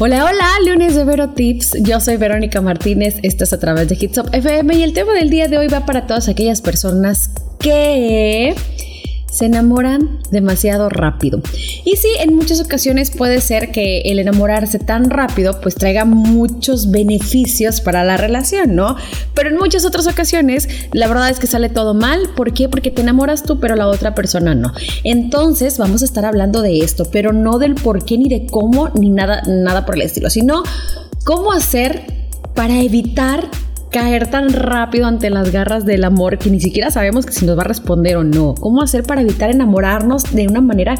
Hola, hola, lunes de Vero Tips. Yo soy Verónica Martínez, estás a través de Hitsop FM y el tema del día de hoy va para todas aquellas personas que se enamoran demasiado rápido. Y sí, en muchas ocasiones puede ser que el enamorarse tan rápido pues traiga muchos beneficios para la relación, ¿no? Pero en muchas otras ocasiones la verdad es que sale todo mal. ¿Por qué? Porque te enamoras tú pero la otra persona no. Entonces vamos a estar hablando de esto, pero no del por qué ni de cómo ni nada, nada por el estilo, sino cómo hacer para evitar caer tan rápido ante las garras del amor que ni siquiera sabemos que si nos va a responder o no. ¿Cómo hacer para evitar enamorarnos de una manera,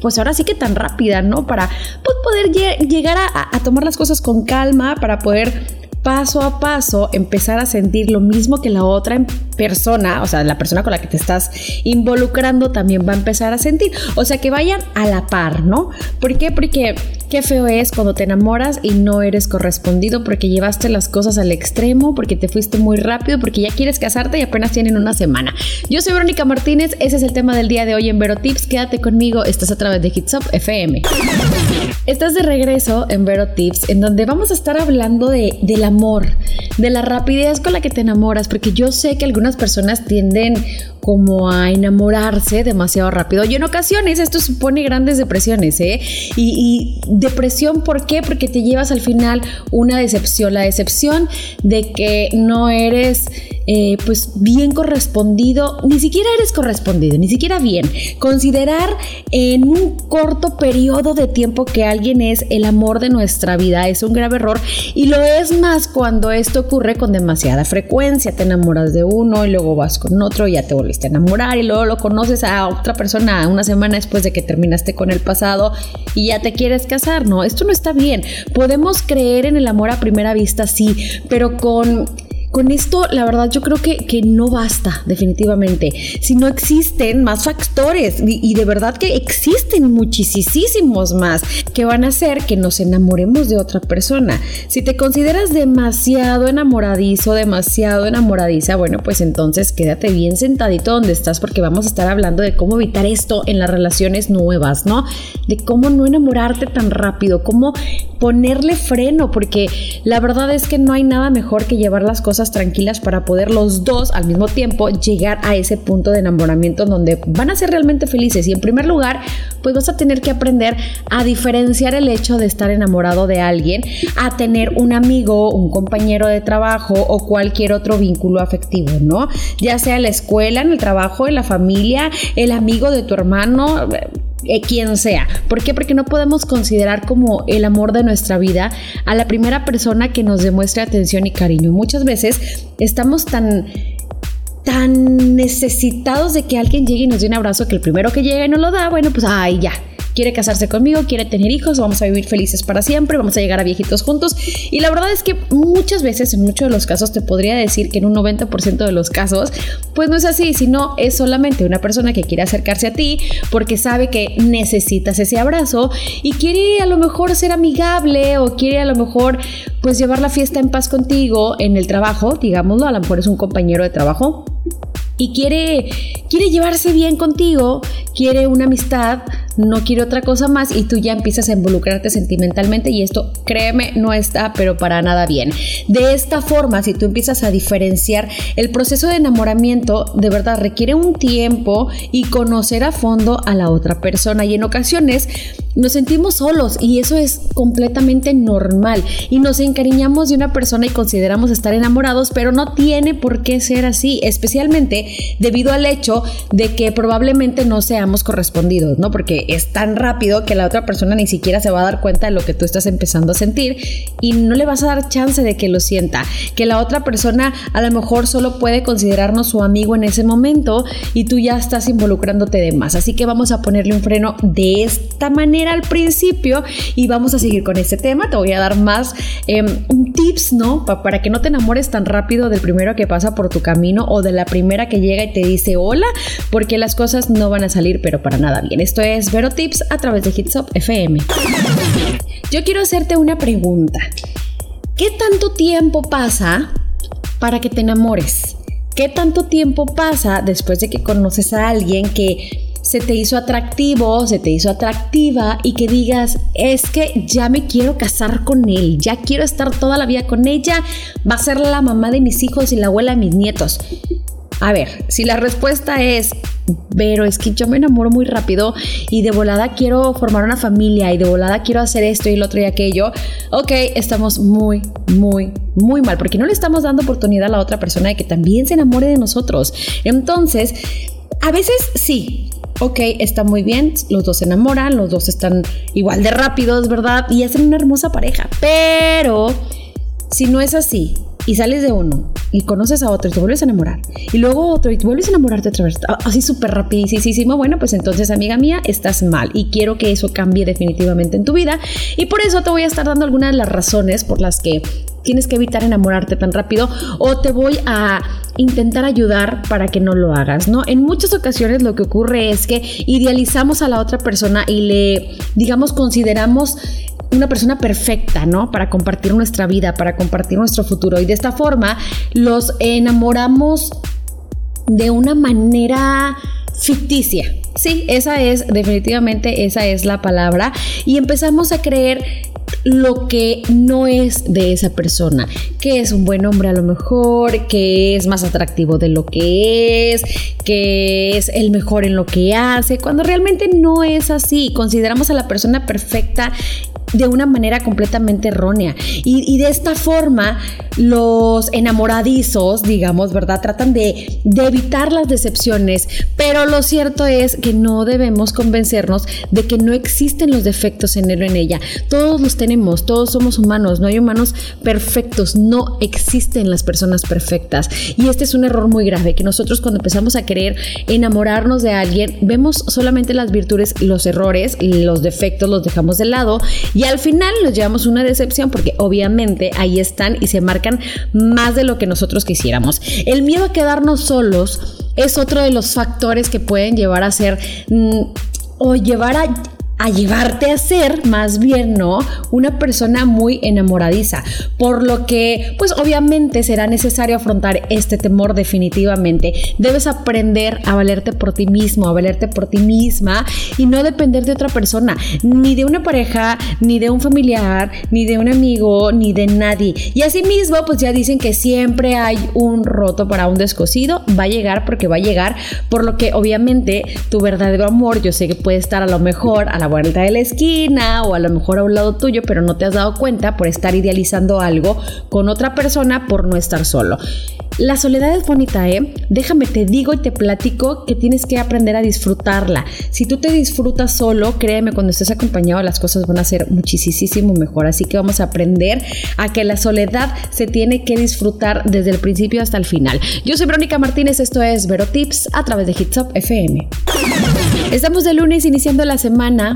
pues ahora sí que tan rápida, ¿no? Para pues, poder llegar a tomar las cosas con calma, para poder paso a paso empezar a sentir lo mismo que la otra persona, o sea, la persona con la que te estás involucrando también va a empezar a sentir. O sea, que vayan a la par, ¿no? ¿Por qué? Porque qué feo es cuando te enamoras y no eres correspondido porque llevaste las cosas al extremo, porque te fuiste muy rápido, porque ya quieres casarte y apenas tienen una semana. Yo soy Verónica Martínez, ese es el tema del día de hoy en Vero Tips. Quédate conmigo, estás a través de Hits FM. Estás de regreso en Vero Tips, en donde vamos a estar hablando de, del amor, de la rapidez con la que te enamoras, porque yo sé que algunas personas tienden como a enamorarse demasiado rápido. Y en ocasiones esto supone grandes depresiones, ¿eh? Y, depresión, ¿por qué? Porque te llevas al final una decepción, la decepción de que no eres eh, pues bien correspondido, ni siquiera eres correspondido, ni siquiera bien. Considerar en un corto periodo de tiempo que alguien es el amor de nuestra vida es un grave error y lo es más cuando esto ocurre con demasiada frecuencia. Te enamoras de uno y luego vas con otro y ya te volviste enamorar y luego lo conoces a otra persona una semana después de que terminaste con el pasado y ya te quieres casar. No, esto no está bien. Podemos creer en el amor a primera vista, sí, pero con con esto, la verdad, yo creo que, que no basta, definitivamente. Si no existen más factores, y, de verdad que existen muchísimos más que van a hacer que nos enamoremos de otra persona. Si te consideras demasiado enamoradizo, demasiado enamoradiza, bueno, pues entonces quédate bien sentadito donde estás, porque vamos a estar hablando de cómo evitar esto en las relaciones nuevas, ¿no? De cómo no enamorarte tan rápido, cómo ponerle freno, porque la verdad es que no hay nada mejor que llevar las cosas tranquilas para poder los dos al mismo tiempo llegar a ese punto de enamoramiento donde van a ser realmente felices. Y en primer lugar, pues vas a tener que aprender a diferenciar el hecho de estar enamorado de alguien a tener un amigo, un compañero de trabajo o cualquier otro vínculo afectivo, ¿no? Ya sea en la escuela, en el trabajo, en la familia, el amigo de tu hermano eh, quien sea. ¿Por qué? Porque no podemos considerar como el amor de nuestra vida a la primera persona que nos demuestre atención y cariño. Muchas veces estamos tan tan necesitados de que alguien llegue y nos dé un abrazo que el primero que llega y nos lo da, bueno, pues ay, ya, quiere casarse conmigo, quiere tener hijos, vamos a vivir felices para siempre, vamos a llegar a viejitos juntos. Y la verdad es que muchas veces, en muchos de los casos, te podría decir que en un 90% de los casos, pues no es así, sino es solamente una persona que quiere acercarse a ti porque sabe que necesitas ese abrazo y quiere a lo mejor ser amigable o quiere a lo mejor pues llevar la fiesta en paz contigo en el trabajo, digámoslo, a lo mejor es un compañero de trabajo y quiere, quiere llevarse bien contigo, quiere una amistad, no quiere otra cosa más y tú ya empiezas a involucrarte sentimentalmente y esto, créeme, no está pero para nada bien. De esta forma, si tú empiezas a diferenciar, el proceso de enamoramiento de verdad requiere un tiempo y conocer a fondo a la otra persona y en ocasiones nos sentimos solos y eso es completamente normal y nos encariñamos de una persona y consideramos estar enamorados, pero no tiene por qué ser así, especialmente debido al hecho de que probablemente no seamos correspondidos, ¿no? Porque es tan rápido que la otra persona ni siquiera se va a dar cuenta de lo que tú estás empezando a sentir y no le vas a dar chance de que lo sienta, que la otra persona a lo mejor solo puede considerarnos su amigo en ese momento y tú ya estás involucrándote de más. Así que vamos a ponerle un freno de esta manera al principio y vamos a seguir con este tema. Te voy a dar más em, tips, ¿no? para que no te enamores tan rápido del primero que pasa por tu camino o de la primera que llega y te dice hola, porque las cosas no van a salir pero para nada bien. Esto es Vero Tips a través de Hitsop FM. Yo quiero hacerte una pregunta. ¿Qué tanto tiempo pasa para que te enamores? ¿Qué tanto tiempo pasa después de que conoces a alguien que se te hizo atractivo, se te hizo atractiva y que digas, es que ya me quiero casar con él, ya quiero estar toda la vida con ella, va a ser la mamá de mis hijos y la abuela de mis nietos. A ver, si la respuesta es, pero es que yo me enamoro muy rápido y de volada quiero formar una familia y de volada quiero hacer esto y lo otro y aquello, ok, estamos muy, muy, muy mal porque no le estamos dando oportunidad a la otra persona de que también se enamore de nosotros. Entonces, a veces sí, ok, está muy bien, los dos se enamoran, los dos están igual de rápidos, ¿verdad? Y hacen una hermosa pareja, pero si no es así y sales de uno y conoces a otro y te vuelves a enamorar y luego otro y te vuelves a enamorarte otra vez, así súper rapidísimo, bueno, pues entonces amiga mía, estás mal y quiero que eso cambie definitivamente en tu vida y por eso te voy a estar dando algunas de las razones por las que tienes que evitar enamorarte tan rápido o te voy a intentar ayudar para que no lo hagas, ¿no? En muchas ocasiones lo que ocurre es que idealizamos a la otra persona y le, digamos, consideramos una persona perfecta, ¿no? Para compartir nuestra vida, para compartir nuestro futuro. Y de esta forma los enamoramos de una manera ficticia. Sí, esa es, definitivamente esa es la palabra. Y empezamos a creer lo que no es de esa persona, que es un buen hombre a lo mejor, que es más atractivo de lo que es, que es el mejor en lo que hace, cuando realmente no es así. Consideramos a la persona perfecta de una manera completamente errónea. Y, de esta forma, los enamoradizos, digamos, ¿verdad? Tratan de, de, evitar las decepciones, pero lo cierto es que no debemos convencernos de que no existen los defectos en él o en ella. Todos los tenemos, todos somos humanos, no hay humanos perfectos, no existen las personas perfectas. Y este es un error muy grave, que nosotros cuando empezamos a querer enamorarnos de alguien, vemos solamente las virtudes, los errores, los defectos los dejamos de lado y al final nos llevamos una decepción porque obviamente ahí están y se marcan más de lo que nosotros quisiéramos. El miedo a quedarnos solos es otro de los factores que pueden llevar a ser mm, o llevar a a llevarte a ser más bien, ¿no? Una persona muy enamoradiza. Por lo que, pues obviamente será necesario afrontar este temor definitivamente. Debes aprender a valerte por ti mismo, a valerte por ti misma y no depender de otra persona, ni de una pareja, ni de un familiar, ni de un amigo, ni de nadie. Y asimismo, pues ya dicen que siempre hay un roto para un descosido. Va a llegar porque va a llegar. Por lo que obviamente tu verdadero amor, yo sé que puede estar a lo mejor a la vuelta de la esquina o a lo mejor a un lado tuyo, pero no te has dado cuenta por estar idealizando algo con otra persona por no estar solo. La soledad es bonita, ¿eh? Déjame, te digo y te platico que tienes que aprender a disfrutarla. Si tú te disfrutas solo, créeme, cuando estés acompañado las cosas van a ser muchísimo mejor. Así que vamos a aprender a que la soledad se tiene que disfrutar desde el principio hasta el final. Yo soy Verónica Martínez, esto es Vero Tips a través de Hitsop FM. Estamos de lunes iniciando la semana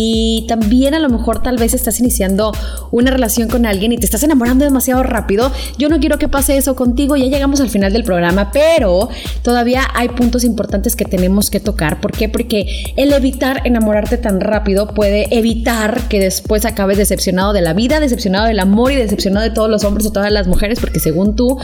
y también a lo mejor tal vez estás iniciando una relación con alguien y te estás enamorando demasiado rápido. Yo no quiero que pase eso contigo, ya llegamos al final del programa, pero todavía hay puntos importantes que tenemos que tocar. ¿Por qué? Porque el evitar enamorarte tan rápido puede evitar que después acabes decepcionado de la vida, decepcionado del amor y decepcionado de todos los hombres o todas las mujeres, porque según tú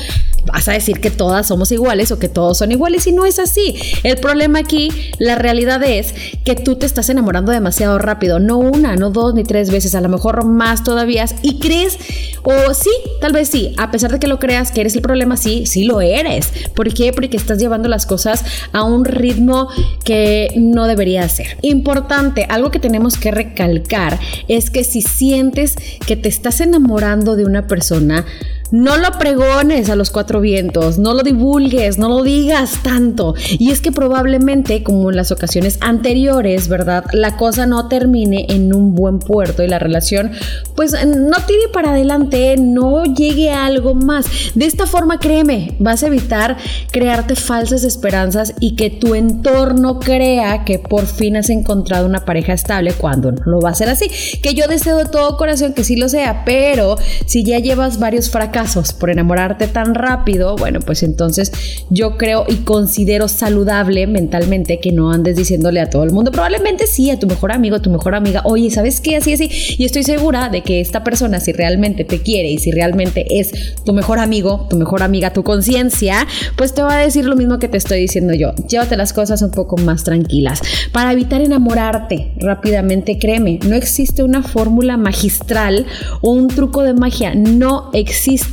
vas a decir que todas somos iguales o que todos son iguales y no es así. El problema aquí, la realidad es que tú te estás enamorando demasiado rápido no una, no dos ni tres veces, a lo mejor más todavía, y crees, o sí, tal vez sí, a pesar de que lo creas que eres el problema, sí, sí lo eres. ¿Por qué? Porque estás llevando las cosas a un ritmo que no debería ser. Importante, algo que tenemos que recalcar es que si sientes que te estás enamorando de una persona, no lo pregones a los cuatro vientos, no lo divulgues, no lo digas tanto. Y es que probablemente, como en las ocasiones anteriores, ¿verdad? La cosa no termine en un buen puerto y la relación, pues no tire para adelante, no llegue a algo más. De esta forma, créeme, vas a evitar crearte falsas esperanzas y que tu entorno crea que por fin has encontrado una pareja estable cuando no lo va a ser así. Que yo deseo de todo corazón que sí lo sea, pero si ya llevas varios fracasos, por enamorarte tan rápido, bueno, pues entonces yo creo y considero saludable mentalmente que no andes diciéndole a todo el mundo, probablemente sí, a tu mejor amigo, tu mejor amiga, oye, ¿sabes qué? Así, así. Y estoy segura de que esta persona, si realmente te quiere y si realmente es tu mejor amigo, tu mejor amiga, tu conciencia, pues te va a decir lo mismo que te estoy diciendo yo. Llévate las cosas un poco más tranquilas. Para evitar enamorarte rápidamente, créeme, no existe una fórmula magistral o un truco de magia, no existe,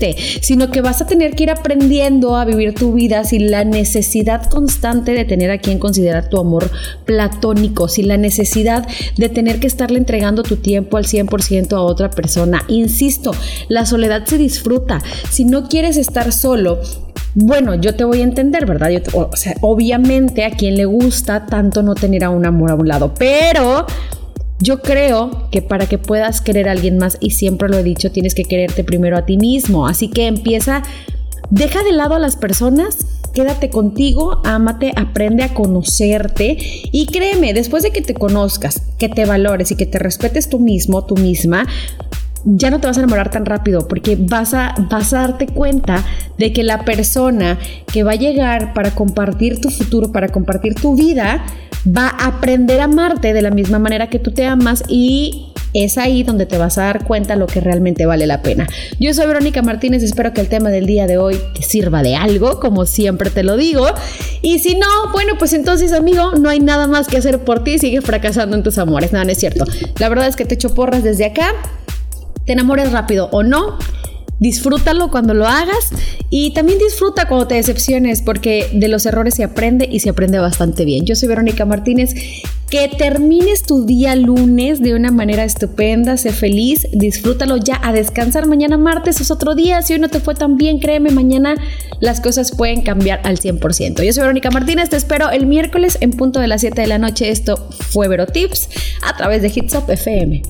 sino que vas a tener que ir aprendiendo a vivir tu vida sin la necesidad constante de tener a quien considerar tu amor platónico, sin la necesidad de tener que estarle entregando tu tiempo al 100% a otra persona. Insisto, la soledad se disfruta. Si no quieres estar solo, bueno, yo te voy a entender, ¿verdad? o sea, obviamente a quien le gusta tanto no tener a un amor a un lado, pero yo creo que para que puedas querer a alguien más, y siempre lo he dicho, tienes que quererte primero a ti mismo. Así que empieza, deja de lado a las personas, quédate contigo, ámate, aprende a conocerte y créeme, después de que te conozcas, que te valores y que te respetes tú mismo, tú misma, ya no te vas a enamorar tan rápido porque vas a, vas a darte cuenta de que la persona que va a llegar para compartir tu futuro, para compartir tu vida, va a aprender a amarte de la misma manera que tú te amas y es ahí donde te vas a dar cuenta lo que realmente vale la pena. Yo soy Verónica Martínez, espero que el tema del día de hoy te sirva de algo, como siempre te lo digo. Y si no, bueno, pues entonces amigo, no hay nada más que hacer por ti, sigue fracasando en tus amores. Nada, no es cierto. La verdad es que te echo porras desde acá te enamores rápido o no. Disfrútalo cuando lo hagas y también disfruta cuando te decepciones porque de los errores se aprende y se aprende bastante bien. Yo soy Verónica Martínez. Que termines tu día lunes de una manera estupenda, sé feliz, disfrútalo ya a descansar. Mañana martes es otro día. Si hoy no te fue tan bien, créeme, mañana las cosas pueden cambiar al 100%. Yo soy Verónica Martínez, te espero el miércoles en punto de las 7 de la noche. Esto fue Vero Tips a través de Hitsop FM.